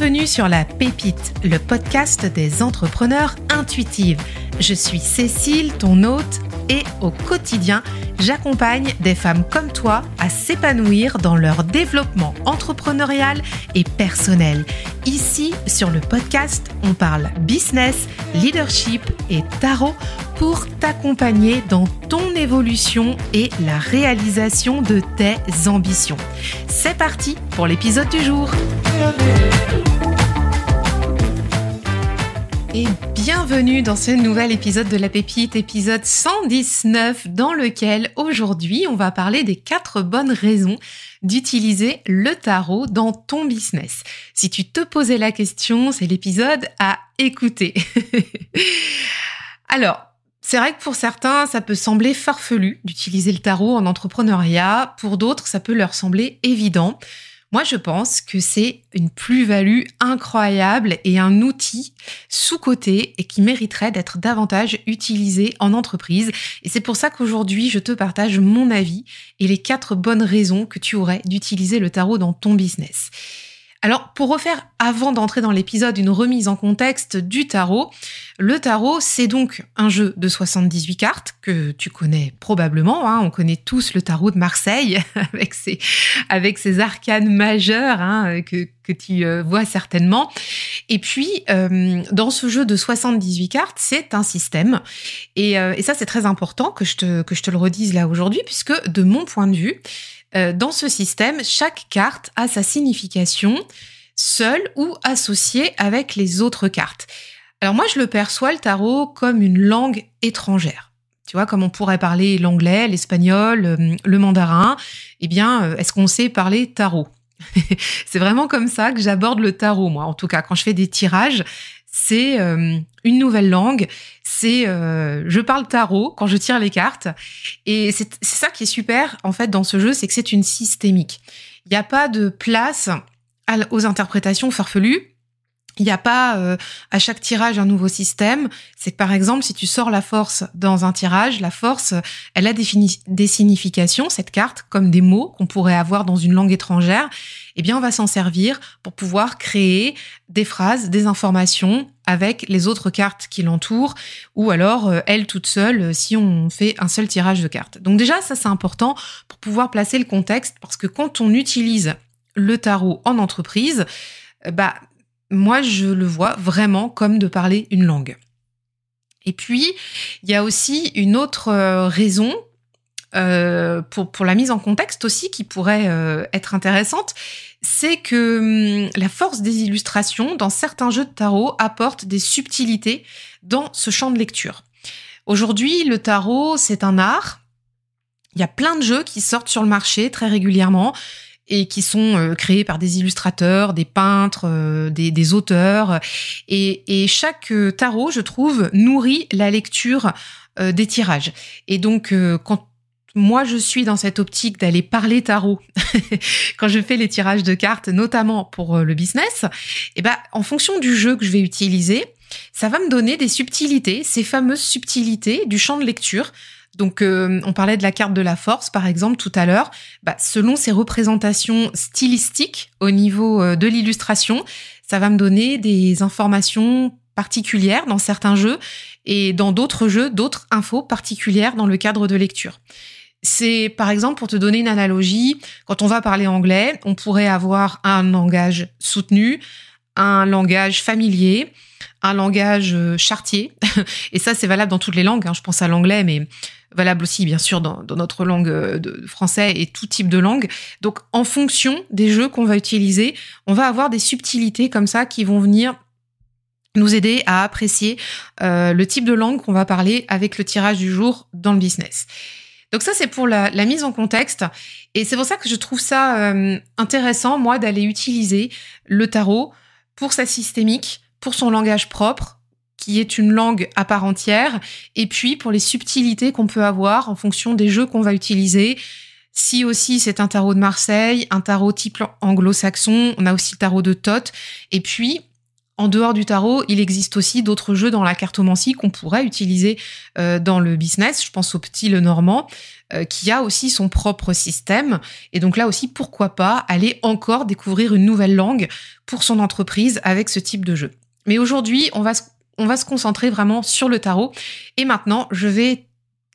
Bienvenue sur La Pépite, le podcast des entrepreneurs intuitives. Je suis Cécile, ton hôte, et au quotidien, j'accompagne des femmes comme toi à s'épanouir dans leur développement entrepreneurial et personnel. Ici, sur le podcast, on parle business, leadership et tarot pour t'accompagner dans ton évolution et la réalisation de tes ambitions. C'est parti pour l'épisode du jour. Et bienvenue dans ce nouvel épisode de La Pépite, épisode 119, dans lequel aujourd'hui on va parler des quatre bonnes raisons d'utiliser le tarot dans ton business. Si tu te posais la question, c'est l'épisode à écouter. Alors, c'est vrai que pour certains, ça peut sembler farfelu d'utiliser le tarot en entrepreneuriat. Pour d'autres, ça peut leur sembler évident. Moi, je pense que c'est une plus-value incroyable et un outil sous-coté et qui mériterait d'être davantage utilisé en entreprise. Et c'est pour ça qu'aujourd'hui, je te partage mon avis et les quatre bonnes raisons que tu aurais d'utiliser le tarot dans ton business. Alors, pour refaire, avant d'entrer dans l'épisode, une remise en contexte du tarot, le tarot, c'est donc un jeu de 78 cartes que tu connais probablement. Hein. on connaît tous le tarot de Marseille avec ses, arcanes majeures hein, que, que tu euh, vois certainement. Et puis, euh, dans ce jeu de 78 cartes, c'est un système. Et, euh, et ça, c'est très important que je, te, que je te le redise là aujourd'hui, puisque de mon point de vue, euh, dans ce système, chaque carte a sa signification seule ou associée avec les autres cartes. Alors moi, je le perçois le tarot comme une langue étrangère. Tu vois, comme on pourrait parler l'anglais, l'espagnol, euh, le mandarin, eh bien, euh, est-ce qu'on sait parler tarot? C'est vraiment comme ça que j'aborde le tarot, moi. En tout cas, quand je fais des tirages, c'est une nouvelle langue. C'est je parle tarot quand je tire les cartes. Et c'est ça qui est super en fait dans ce jeu, c'est que c'est une systémique. Il n'y a pas de place aux interprétations farfelues. Il n'y a pas euh, à chaque tirage un nouveau système. C'est que par exemple, si tu sors la force dans un tirage, la force, elle a des, significations, cette carte, comme des mots qu'on pourrait avoir dans une langue étrangère. Eh bien, on va s'en servir pour pouvoir créer des phrases, des informations avec les autres cartes qui l'entourent, ou alors euh, elle toute seule euh, si on fait un seul tirage de cartes. Donc déjà, ça c'est important pour pouvoir placer le contexte, parce que quand on utilise le tarot en entreprise, bah moi, je le vois vraiment comme de parler une langue. Et puis, il y a aussi une autre euh, raison euh, pour, la mise en contexte aussi qui pourrait euh, être intéressante, c'est que hum, la force des illustrations dans certains jeux de tarot apporte des subtilités dans ce champ de lecture. Aujourd'hui, le tarot, c'est un art. Il y a plein de jeux qui sortent sur le marché très régulièrement et qui sont euh, créés par des illustrateurs, des peintres, euh, des, auteurs. Et, et, chaque euh, tarot, je trouve, nourrit la lecture des tirages. Et donc, quand moi, je suis dans cette optique d'aller parler tarot quand je fais les tirages de cartes, notamment pour le business. Et eh ben, en fonction du jeu que je vais utiliser, ça va me donner des subtilités, ces fameuses subtilités du champ de lecture donc, euh, on parlait de la carte de la force, par exemple, tout à l'heure. Bah, selon ses représentations stylistiques au niveau euh, de l'illustration, ça va me donner des informations particulières dans certains jeux et dans d'autres jeux, d'autres infos particulières dans le cadre de lecture. C'est par exemple pour te donner une analogie, quand on va parler anglais, on pourrait avoir un langage soutenu, un langage familier, un langage euh, chartier. Et ça, c'est valable dans toutes les langues. Hein. Je pense à l'anglais, mais valable aussi bien sûr dans, notre langue euh, de français et tout type de langue. Donc en fonction des jeux qu'on va utiliser, on va avoir des subtilités comme ça qui vont venir nous aider à apprécier euh, le type de langue qu'on va parler avec le tirage du jour dans le business. Donc ça, c'est pour la, mise en contexte. Et c'est pour ça que je trouve ça euh, intéressant, moi, d'aller utiliser le tarot pour sa systémique, pour son langage propre, qui est une langue à part entière, et puis pour les subtilités qu'on peut avoir en fonction des jeux qu'on va utiliser. Si aussi c'est un tarot de Marseille, un tarot type anglo-saxon, on a aussi le tarot de Thoth, et puis en dehors du tarot, il existe aussi d'autres jeux dans la cartomancie qu'on pourrait utiliser euh, dans le business. Je pense au petit le normand. euh, qui a aussi son propre système. Et donc là aussi, pourquoi pas aller encore découvrir une nouvelle langue pour son entreprise avec ce type de jeu. Mais aujourd'hui, on va on va se concentrer vraiment sur le tarot. Et maintenant, je vais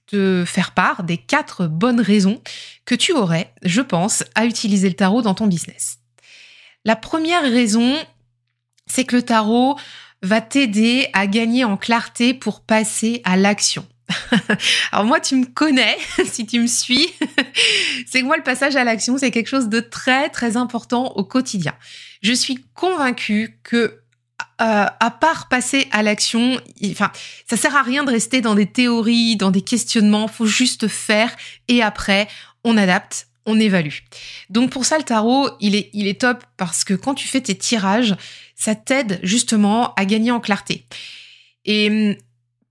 te faire part des quatre bonnes raisons que tu aurais, je pense, à utiliser le tarot dans ton business. La première raison, c'est que le tarot va t'aider à gagner en clarté pour passer à l'action. Alors moi, tu me connais, si tu me suis, c'est que moi, le passage à l'action, c'est quelque chose de très, très important au quotidien. Je suis convaincue que euh, à part passer à l'action, enfin, ça sert à rien de rester dans des théories, dans des questionnements. Faut juste faire et après, on adapte, on évalue. Donc pour ça, le tarot, il est, il est top parce que quand tu fais tes tirages, ça t'aide justement à gagner en clarté. Et hum,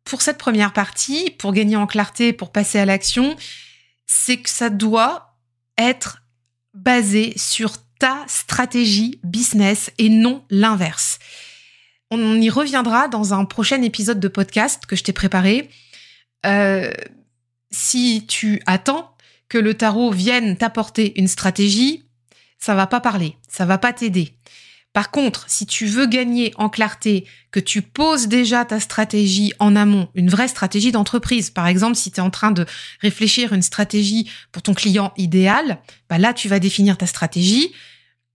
pour cette première partie, pour gagner en clarté, pour passer à l'action, c'est que ça doit être basé sur ta stratégie business et non l'inverse. On y reviendra dans un prochain épisode de podcast que je t'ai préparé. Euh, si tu attends que le tarot vienne t'apporter une stratégie, ça va pas parler, ça va pas t'aider. Par contre, si tu veux gagner en clarté, que tu poses déjà ta stratégie en amont, une vraie stratégie d'entreprise, par exemple, si tu es en train de réfléchir une stratégie pour ton client idéal, bah là, tu vas définir ta stratégie.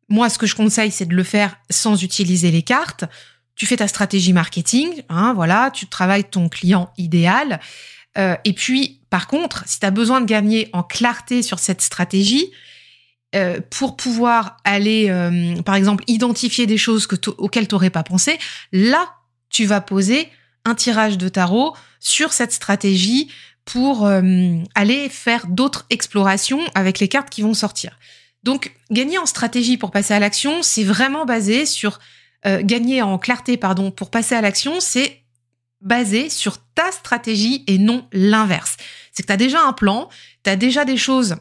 Moi, ce que je conseille, c'est de le faire sans utiliser les cartes. Tu fais ta stratégie marketing, hein, voilà, tu travailles ton client idéal. Euh, et puis, par contre, si tu as besoin de gagner en clarté sur cette stratégie, euh, pour pouvoir aller, euh, par exemple, identifier des choses que auxquelles tu n'aurais pas pensé, là, tu vas poser un tirage de tarot sur cette stratégie pour aller faire d'autres explorations avec les cartes qui vont sortir. Donc, gagner en stratégie pour passer à l'action, c'est vraiment basé sur gagner en clarté, pardon, pour passer à l'action, c'est basé sur ta stratégie et non l'inverse. C'est que tu as déjà un plan, tu as déjà des choses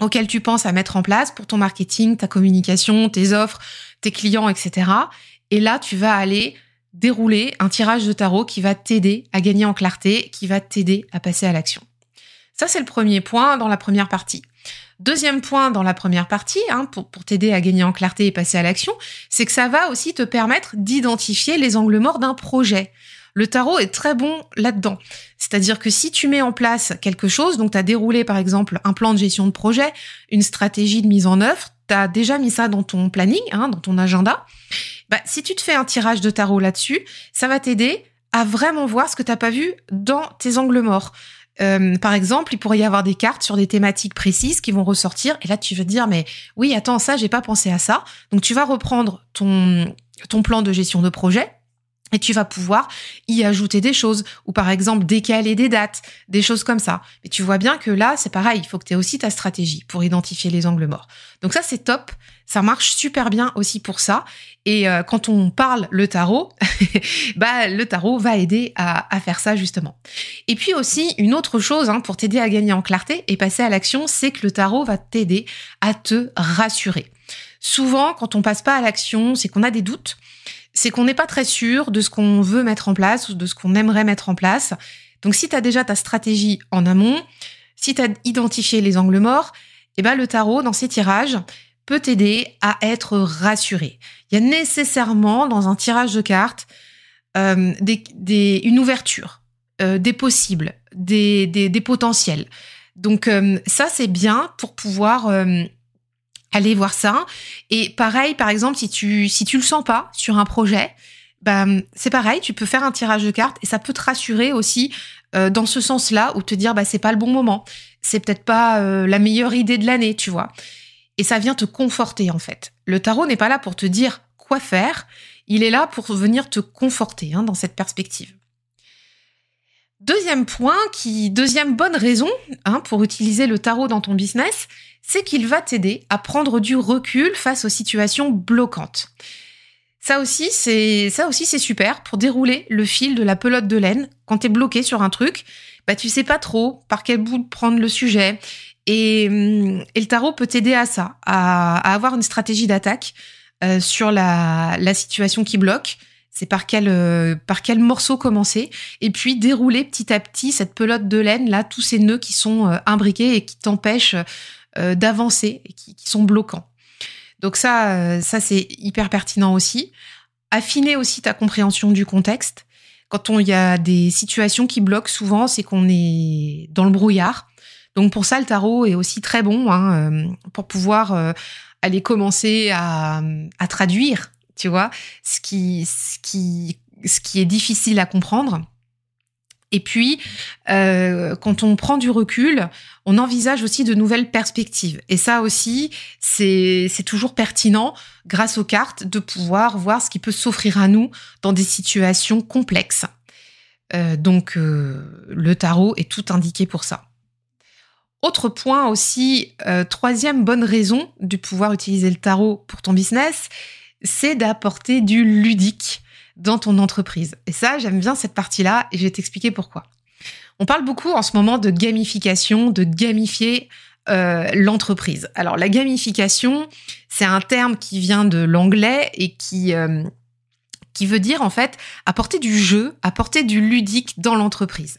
auxquels tu penses à mettre en place pour ton marketing, ta communication, tes offres, tes clients, etc. Et là, tu vas aller dérouler un tirage de tarot qui va t'aider à gagner en clarté, qui va t'aider à passer à l'action. Ça, c'est le premier point dans la première partie. Deuxième point dans la première partie, hein, pour, t'aider à gagner en clarté et passer à l'action, c'est que ça va aussi te permettre d'identifier les angles morts d'un projet. Le tarot est très bon là-dedans. C'est-à-dire que si tu mets en place quelque chose, donc tu as déroulé par exemple un plan de gestion de projet, une stratégie de mise en œuvre, tu as déjà mis ça dans ton planning, hein, dans ton agenda, bah, si tu te fais un tirage de tarot là-dessus, ça va t'aider à vraiment voir ce que tu n'as pas vu dans tes angles morts. Euh, par exemple, il pourrait y avoir des cartes sur des thématiques précises qui vont ressortir, et là tu vas te dire mais oui attends ça j'ai pas pensé à ça, donc tu vas reprendre ton ton plan de gestion de projet et tu vas pouvoir y ajouter des choses, ou par exemple décaler des dates, des choses comme ça. Mais tu vois bien que là, c'est pareil, il faut que tu aies aussi ta stratégie pour identifier les angles morts. Donc ça, c'est top, ça marche super bien aussi pour ça. Et euh, quand on parle le tarot, bah le tarot va aider à, faire ça justement. Et puis aussi, une autre chose hein, pour t'aider à gagner en clarté et passer à l'action, c'est que le tarot va t'aider à te rassurer. Souvent, quand on passe pas à l'action, c'est qu'on a des doutes c'est qu'on n'est pas très sûr de ce qu'on veut mettre en place ou de ce qu'on aimerait mettre en place. Donc si tu as déjà ta stratégie en amont, si tu as identifié les angles morts, eh ben le tarot dans ses tirages peut t'aider à être rassuré. Il y a nécessairement dans un tirage de cartes euh, une ouverture, euh, des possibles, des, des, potentiels. Donc euh, ça c'est bien pour pouvoir Allez voir ça. Et pareil, par exemple, si tu si tu le sens pas sur un projet, ben c'est pareil, tu peux faire un tirage de cartes et ça peut te rassurer aussi euh, dans ce sens-là ou te dire bah c'est pas le bon moment, c'est peut-être pas euh, la meilleure idée de l'année, tu vois. Et ça vient te conforter en fait. Le tarot n'est pas là pour te dire quoi faire, il est là pour venir te conforter hein, dans cette perspective. Deuxième point, qui deuxième bonne raison hein, pour utiliser le tarot dans ton business, c'est qu'il va t'aider à prendre du recul face aux situations bloquantes. Ça aussi, c'est super pour dérouler le fil de la pelote de laine quand tu es bloqué sur un truc. Bah tu sais pas trop par quel bout prendre le sujet et, hum, et le tarot peut t'aider à ça, à, avoir une stratégie d'attaque euh, sur la situation qui bloque c'est par quel euh, par quel morceau commencer? Et puis dérouler petit à petit cette pelote de laine là tous ces nœuds qui sont euh, imbriqués et qui t'empêchent euh, d'avancer et qui, sont bloquants. Donc ça ça c'est hyper pertinent aussi. Affiner aussi ta compréhension du contexte. Quand il y a des situations qui bloquent souvent, c'est qu'on est dans le brouillard. Donc pour ça le tarot est aussi très bon hein, pour pouvoir aller commencer à traduire tu vois, ce qui, ce qui, ce qui est difficile à comprendre. Et puis, euh, quand on prend du recul, on envisage aussi de nouvelles perspectives. Et ça aussi, c'est toujours pertinent, grâce aux cartes, de pouvoir voir ce qui peut s'offrir à nous dans des situations complexes. Euh, donc, euh, le tarot est tout indiqué pour ça. Autre point aussi, troisième bonne raison de pouvoir utiliser le tarot pour ton business, c'est d'apporter du ludique dans ton entreprise. Et ça, j'aime bien cette partie-là et je vais t'expliquer pourquoi. On parle beaucoup en ce moment de gamification, de gamifier euh, l'entreprise. Alors la gamification, c'est un terme qui vient de l'anglais et qui euh, qui veut dire en fait apporter du jeu, apporter du ludique dans l'entreprise.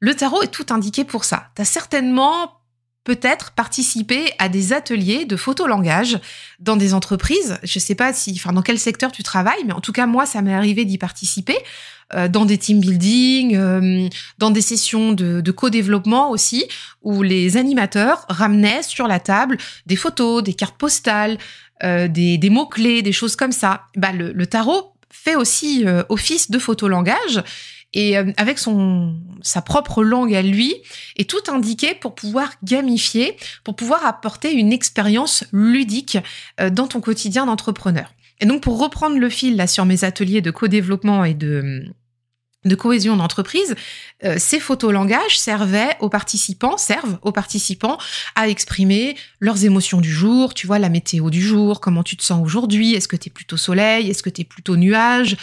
Le tarot est tout indiqué pour ça. Tu as certainement peut-être participer à des ateliers de photolangage dans des entreprises. Je sais pas si, enfin, dans quel secteur tu travailles, mais en tout cas, moi, ça m'est arrivé d'y participer euh, dans des team building, euh, dans des sessions de, co-développement aussi, où les animateurs ramenaient sur la table des photos, des cartes postales, euh, des, des mots-clés, des choses comme ça. Bah, le, le tarot fait aussi office de photolangage et euh, avec son sa propre langue à lui est tout indiqué pour pouvoir gamifier, pour pouvoir apporter une expérience ludique euh, dans ton quotidien d'entrepreneur. Et donc pour reprendre le fil là sur mes ateliers de co-développement et de de cohésion d'entreprise, euh, ces photolangages servaient aux participants, servent aux participants à exprimer leurs émotions du jour, tu vois, la météo du jour, comment tu te sens aujourd'hui, est-ce que tu es plutôt soleil, est-ce que tu es plutôt nuage,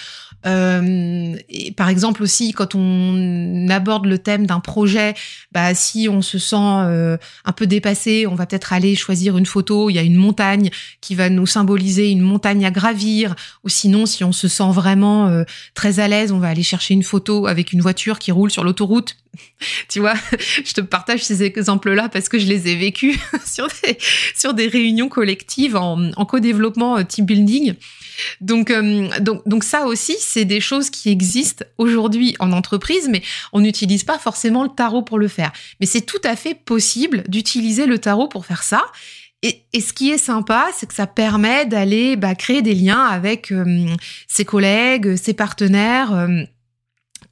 euh, et par exemple aussi, quand on aborde le thème d'un projet, bah, si on se sent euh, un peu dépassé, on va peut-être aller choisir une photo. Il y a une montagne qui va nous symboliser une montagne à gravir. Ou sinon, si on se sent vraiment euh, très à l'aise, on va aller chercher une photo avec une voiture qui roule sur l'autoroute. tu vois, je te partage ces exemples-là parce que je les ai vécus sur des, sur des réunions collectives en, en co-développement team building. Donc, euh, donc, donc ça aussi, c'est des choses qui existent aujourd'hui en entreprise, mais on n'utilise pas forcément le tarot pour le faire. Mais c'est tout à fait possible d'utiliser le tarot pour faire ça. Et, et, ce qui est sympa, c'est que ça permet d'aller bah, créer des liens avec euh, ses collègues, ses partenaires. Euh,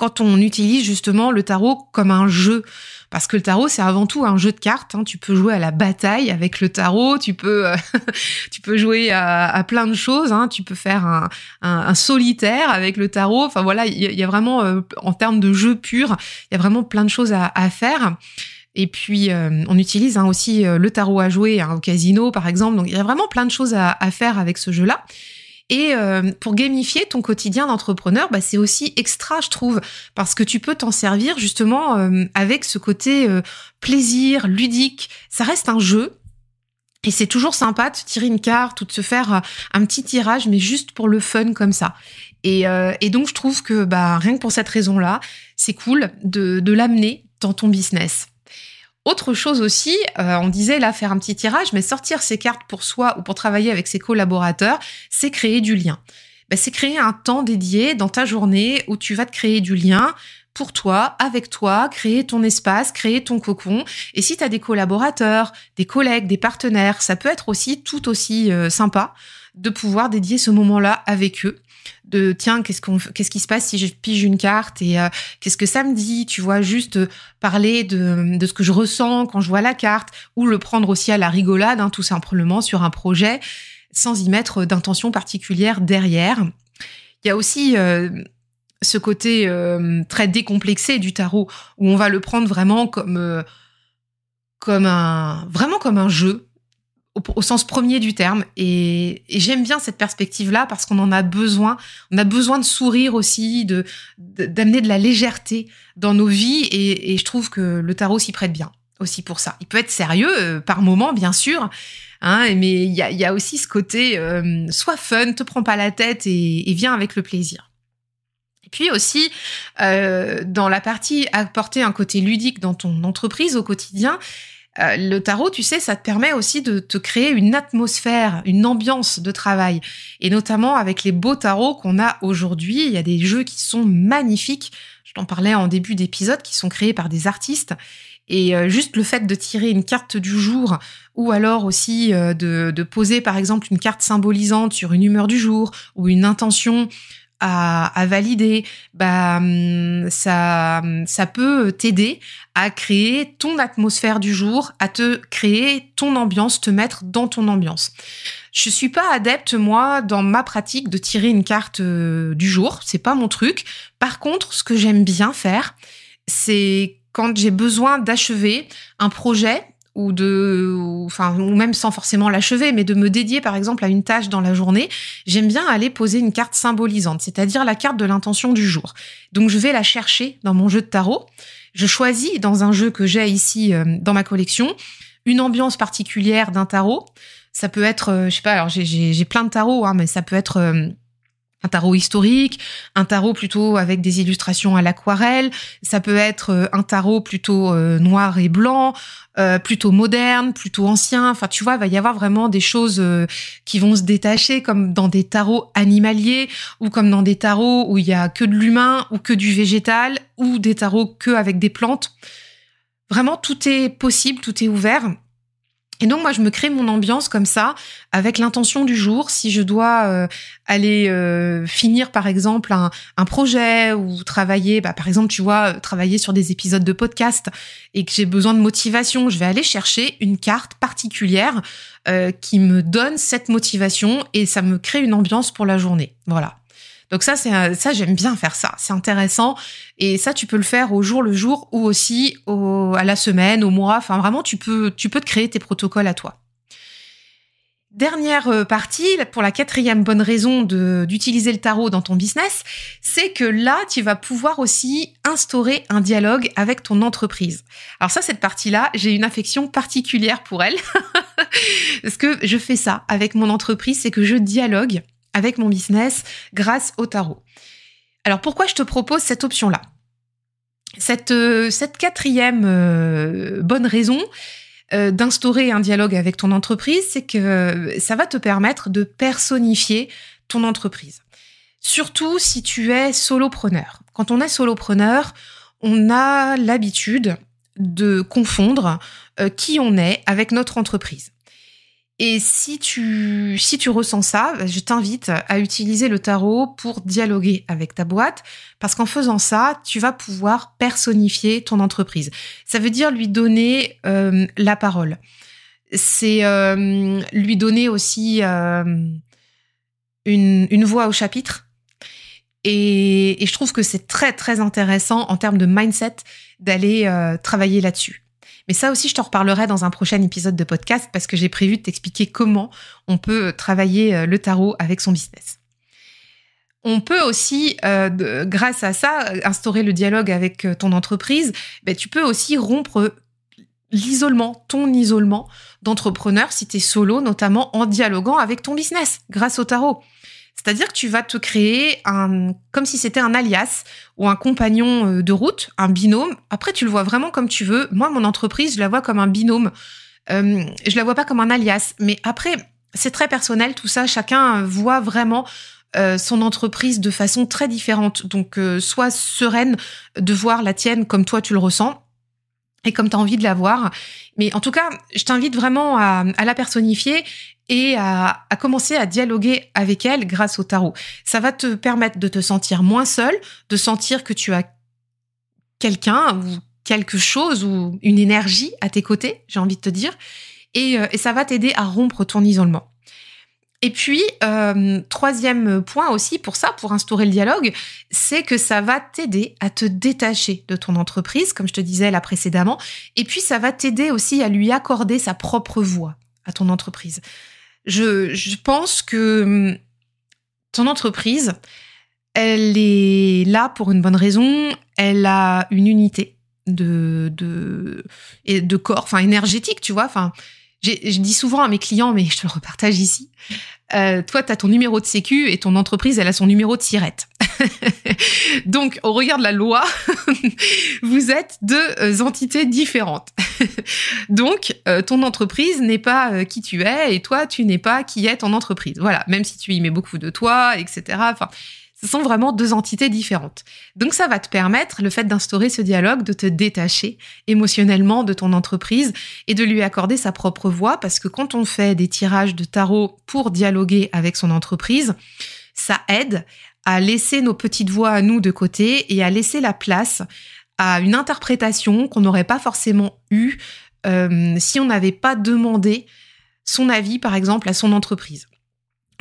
quand on utilise justement le tarot comme un jeu. Parce que le tarot, c'est avant tout un jeu de cartes. Hein. Tu peux jouer à la bataille avec le tarot, tu peux, euh, tu peux jouer à, plein de choses. Hein. Tu peux faire un, solitaire avec le tarot. Enfin voilà, il y, a vraiment, euh, en termes de jeu pur, il y a vraiment plein de choses à, faire. Et puis, euh, on utilise hein, aussi le tarot à jouer au casino, par exemple. Donc, il y a vraiment plein de choses à, à faire avec ce jeu-là. Et euh, pour gamifier ton quotidien d'entrepreneur, bah, c'est aussi extra, je trouve, parce que tu peux t'en servir justement euh, avec ce côté euh, plaisir, ludique. Ça reste un jeu. Et c'est toujours sympa de tirer une carte ou de se faire un petit tirage, mais juste pour le fun comme ça. Et, et donc, je trouve que bah, rien que pour cette raison-là, c'est cool de, de l'amener dans ton business. Autre chose aussi, euh, on disait là faire un petit tirage, mais sortir ses cartes pour soi ou pour travailler avec ses collaborateurs, c'est créer du lien. Ben, c'est créer un temps dédié dans ta journée où tu vas te créer du lien pour toi, avec toi, créer ton espace, créer ton cocon. Et si tu as des collaborateurs, des collègues, des partenaires, ça peut être aussi tout aussi euh, sympa de pouvoir dédier ce moment-là avec eux de tiens qu'est-ce qu'on qu'est-ce qui se passe si je pige une carte et euh, qu'est-ce que ça me dit tu vois juste euh, parler de, de ce que je ressens quand je vois la carte ou le prendre aussi à la rigolade hein, tout simplement sur un projet sans y mettre d'intention particulière derrière. Il y a aussi euh, ce côté très décomplexé du tarot où on va le prendre vraiment comme comme un vraiment comme un jeu au, sens premier du terme. Et, j'aime bien cette perspective-là parce qu'on en a besoin. On a besoin de sourire aussi, de d'amener de, la légèreté dans nos vies. Et, je trouve que le tarot s'y prête bien aussi pour ça. Il peut être sérieux euh, par moment, bien sûr. Hein, mais il y a, y a, aussi ce côté, euh, sois fun, te prends pas la tête et, et viens avec le plaisir. Et puis aussi, euh, dans la partie apporter un côté ludique dans ton entreprise au quotidien, euh, le tarot, tu sais, ça te permet aussi de te créer une atmosphère, une ambiance de travail. Et notamment avec les beaux tarots qu'on a aujourd'hui, il y a des jeux qui sont magnifiques. Je t'en parlais en début d'épisode, qui sont créés par des artistes. Et euh, juste le fait de tirer une carte du jour, ou alors aussi euh, de, de poser par exemple une carte symbolisante sur une humeur du jour, ou une intention à, valider, bah hum, ça ça peut t'aider à créer ton atmosphère du jour, à te créer ton ambiance, te mettre dans ton ambiance. Je suis pas adepte moi dans ma pratique de tirer une carte euh, du jour, c'est pas mon truc. Par contre, ce que j'aime bien faire, c'est quand j'ai besoin d'achever un projet ou de, enfin, ou même sans forcément l'achever, mais de me dédier par exemple à une tâche dans la journée, j'aime bien aller poser une carte symbolisante, c'est-à-dire la carte de l'intention du jour. Donc je vais la chercher dans mon jeu de tarot. Je choisis dans un jeu que j'ai ici euh, dans ma collection une ambiance particulière d'un tarot. Ça peut être, euh, je sais pas, alors j'ai plein de tarots, hein, mais ça peut être euh, un tarot historique, un tarot plutôt avec des illustrations à l'aquarelle, ça peut être euh, un tarot plutôt euh, noir et blanc, euh, plutôt moderne, plutôt ancien. Enfin, tu vois, il va y avoir vraiment des choses qui vont se détacher, comme dans des tarots animaliers ou comme dans des tarots où il y a que de l'humain ou que du végétal ou des tarots que avec des plantes. Vraiment, tout est possible, tout est ouvert. Et donc moi je me crée mon ambiance comme ça avec l'intention du jour. Si je dois euh, aller euh, finir par exemple un, projet ou travailler, bah, par exemple tu vois euh, travailler sur des épisodes de podcast et que j'ai besoin de motivation, je vais aller chercher une carte particulière qui me donne cette motivation et ça me crée une ambiance pour la journée. Voilà. Donc ça, c'est ça, j'aime bien faire ça. C'est intéressant. Et ça, tu peux le faire au jour le jour ou aussi au, à la semaine, au mois. Enfin, vraiment, tu peux, tu peux te créer tes protocoles à toi. Dernière euh, partie, pour la quatrième bonne raison d'utiliser le tarot dans ton business, c'est que là, tu vas pouvoir aussi instaurer un dialogue avec ton entreprise. Alors ça, cette partie-là, j'ai une affection particulière pour elle. Parce que je fais ça avec mon entreprise, c'est que je dialogue avec mon business grâce au tarot. Alors pourquoi je te propose cette option-là? Cette, euh, cette quatrième euh, bonne raison euh, d'instaurer un dialogue avec ton entreprise, c'est que ça va te permettre de personnifier ton entreprise. Surtout si tu es solopreneur. Quand on est solopreneur, on a l'habitude de confondre qui on est avec notre entreprise. Et si tu, si ressens ça, je t'invite à utiliser le tarot pour dialoguer avec ta boîte, parce qu'en faisant ça, tu vas pouvoir personnifier ton entreprise. Ça veut dire lui donner euh, la parole. C'est euh, lui donner aussi euh, une, une voix au chapitre. Et, et je trouve que c'est très très intéressant en termes de mindset d'aller travailler là-dessus. Mais ça aussi, je t'en reparlerai dans un prochain épisode de podcast parce que j'ai prévu de t'expliquer comment on peut travailler euh, le tarot avec son business. On peut aussi, euh, grâce à ça, instaurer le dialogue avec euh, ton entreprise. Ben, tu peux aussi rompre l'isolement, ton isolement d'entrepreneur si tu es solo, notamment en dialoguant avec ton business grâce au tarot. C'est-à-dire que tu vas te créer un, comme si c'était un alias ou un compagnon euh, de route, un binôme. Après, tu le vois vraiment comme tu veux. Moi, mon entreprise, je la vois comme un binôme. Euh, je la vois pas comme un alias. Mais après, c'est très personnel tout ça. Chacun voit vraiment euh, son entreprise de façon très différente. Donc, euh, sois sereine de voir la tienne comme toi tu le ressens et comme tu as envie de la voir. Mais en tout cas, je t'invite vraiment à, la personnifier et à, commencer à dialoguer avec elle grâce au tarot. Ça va te permettre de te sentir moins seul, de sentir que tu as quelqu'un ou quelque chose ou une énergie à tes côtés, j'ai envie de te dire, et, euh, ça va t'aider à rompre ton isolement. Et puis, euh, troisième point aussi pour ça, pour instaurer le dialogue, c'est que ça va t'aider à te détacher de ton entreprise, comme je te disais là précédemment, et puis ça va t'aider aussi à lui accorder sa propre voix à ton entreprise. Je, pense que hum, ton entreprise, elle est là pour une bonne raison, elle a une unité de, de corps, enfin énergétique, tu vois, enfin je dis souvent à mes clients, mais je te le repartage ici. Euh, toi, tu as ton numéro de sécu et ton entreprise, elle a son numéro de sirette. Donc, au regard de la loi, vous êtes deux euh, entités différentes. Donc, euh, ton entreprise n'est pas euh, qui tu es et toi, tu n'es pas qui est ton entreprise. Voilà, même si tu y mets beaucoup de toi, etc. Enfin, ce sont vraiment deux entités différentes. Donc ça va te permettre, le fait d'instaurer ce dialogue, de te détacher émotionnellement de ton entreprise et de lui accorder sa propre voix, parce que quand on fait des tirages de tarot pour dialoguer avec son entreprise, ça aide à laisser nos petites voix à nous de côté et à laisser la place à une interprétation qu'on n'aurait pas forcément eue euh, si on n'avait pas demandé son avis, par exemple, à son entreprise.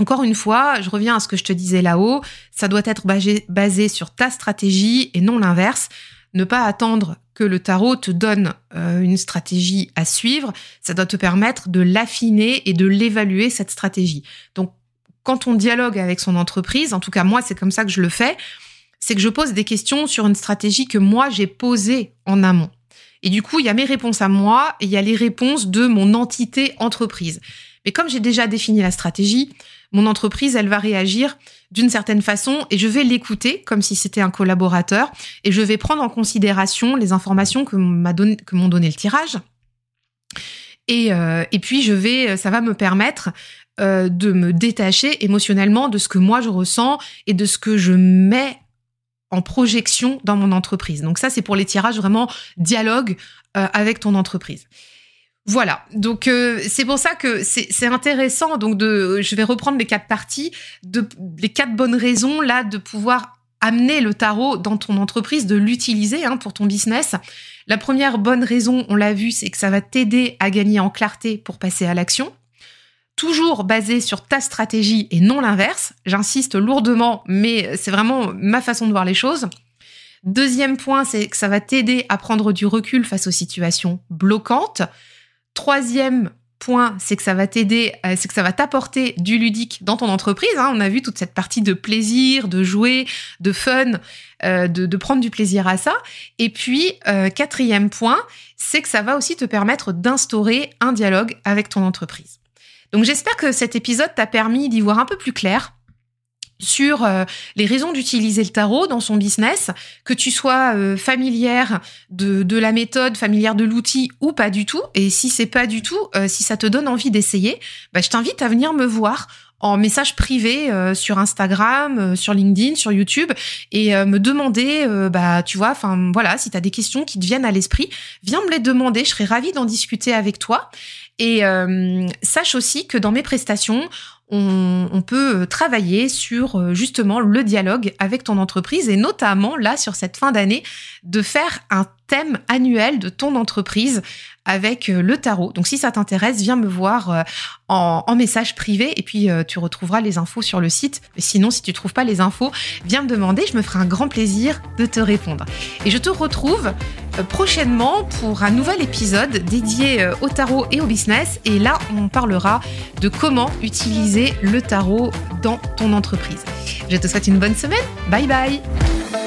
Encore une fois, je reviens à ce que je te disais là-haut, ça doit être basé, sur ta stratégie et non l'inverse. Ne pas attendre que le tarot te donne euh, une stratégie à suivre, ça doit te permettre de l'affiner et de l'évaluer, cette stratégie. Donc, quand on dialogue avec son entreprise, en tout cas moi c'est comme ça que je le fais, c'est que je pose des questions sur une stratégie que moi j'ai posée en amont. Et du coup, il y a mes réponses à moi et il y a les réponses de mon entité entreprise. Mais comme j'ai déjà défini la stratégie, mon entreprise, elle va réagir d'une certaine façon et je vais l'écouter comme si c'était un collaborateur et je vais prendre en considération les informations que m'a donné, que m'ont donné le tirage. Et, euh, et puis je vais, ça va me permettre euh, de me détacher émotionnellement de ce que moi je ressens et de ce que je mets en projection dans mon entreprise. Donc ça, c'est pour les tirages vraiment dialogue euh, avec ton entreprise. Voilà, donc euh, c'est pour ça que c'est intéressant. Donc de, je vais reprendre les quatre parties, les quatre bonnes raisons là de pouvoir amener le tarot dans ton entreprise, de l'utiliser hein, pour ton business. La première bonne raison, on l'a vu, c'est que ça va t'aider à gagner en clarté pour passer à l'action toujours basé sur ta stratégie et non l'inverse. J'insiste lourdement, mais c'est vraiment ma façon de voir les choses. Deuxième point, c'est que ça va t'aider à prendre du recul face aux situations bloquantes. Troisième point, c'est que ça va t'aider, euh, c'est que ça va t'apporter du ludique dans ton entreprise. Hein. On a vu toute cette partie de plaisir, de jouer, de fun, euh, de, prendre du plaisir à ça. Et puis, euh, quatrième point, c'est que ça va aussi te permettre d'instaurer un dialogue avec ton entreprise. Donc j'espère que cet épisode t'a permis d'y voir un peu plus clair sur euh, les raisons d'utiliser le tarot dans son business, que tu sois euh, familière de, la méthode, familière de l'outil ou pas du tout. Et si c'est pas du tout, euh, si ça te donne envie d'essayer, bah, je t'invite à venir me voir en message privé sur Instagram, sur LinkedIn, sur YouTube et me demander bah tu vois enfin voilà, si tu as des questions qui te viennent à l'esprit, viens me les demander, je serais ravie d'en discuter avec toi. Et sache aussi que dans mes prestations, on, peut travailler sur euh, justement le dialogue avec ton entreprise et notamment là sur cette fin d'année de faire un thème annuel de ton entreprise avec euh, le tarot. Donc si ça t'intéresse, viens me voir en, message privé et puis tu retrouveras les infos sur le site. sinon, si tu trouves pas les infos, viens me demander, je me ferai un grand plaisir de te répondre. Et je te retrouve prochainement pour un nouvel épisode dédié au tarot et au business. Et là, on parlera de comment utiliser le tarot dans ton entreprise. Je te souhaite une bonne semaine. Bye bye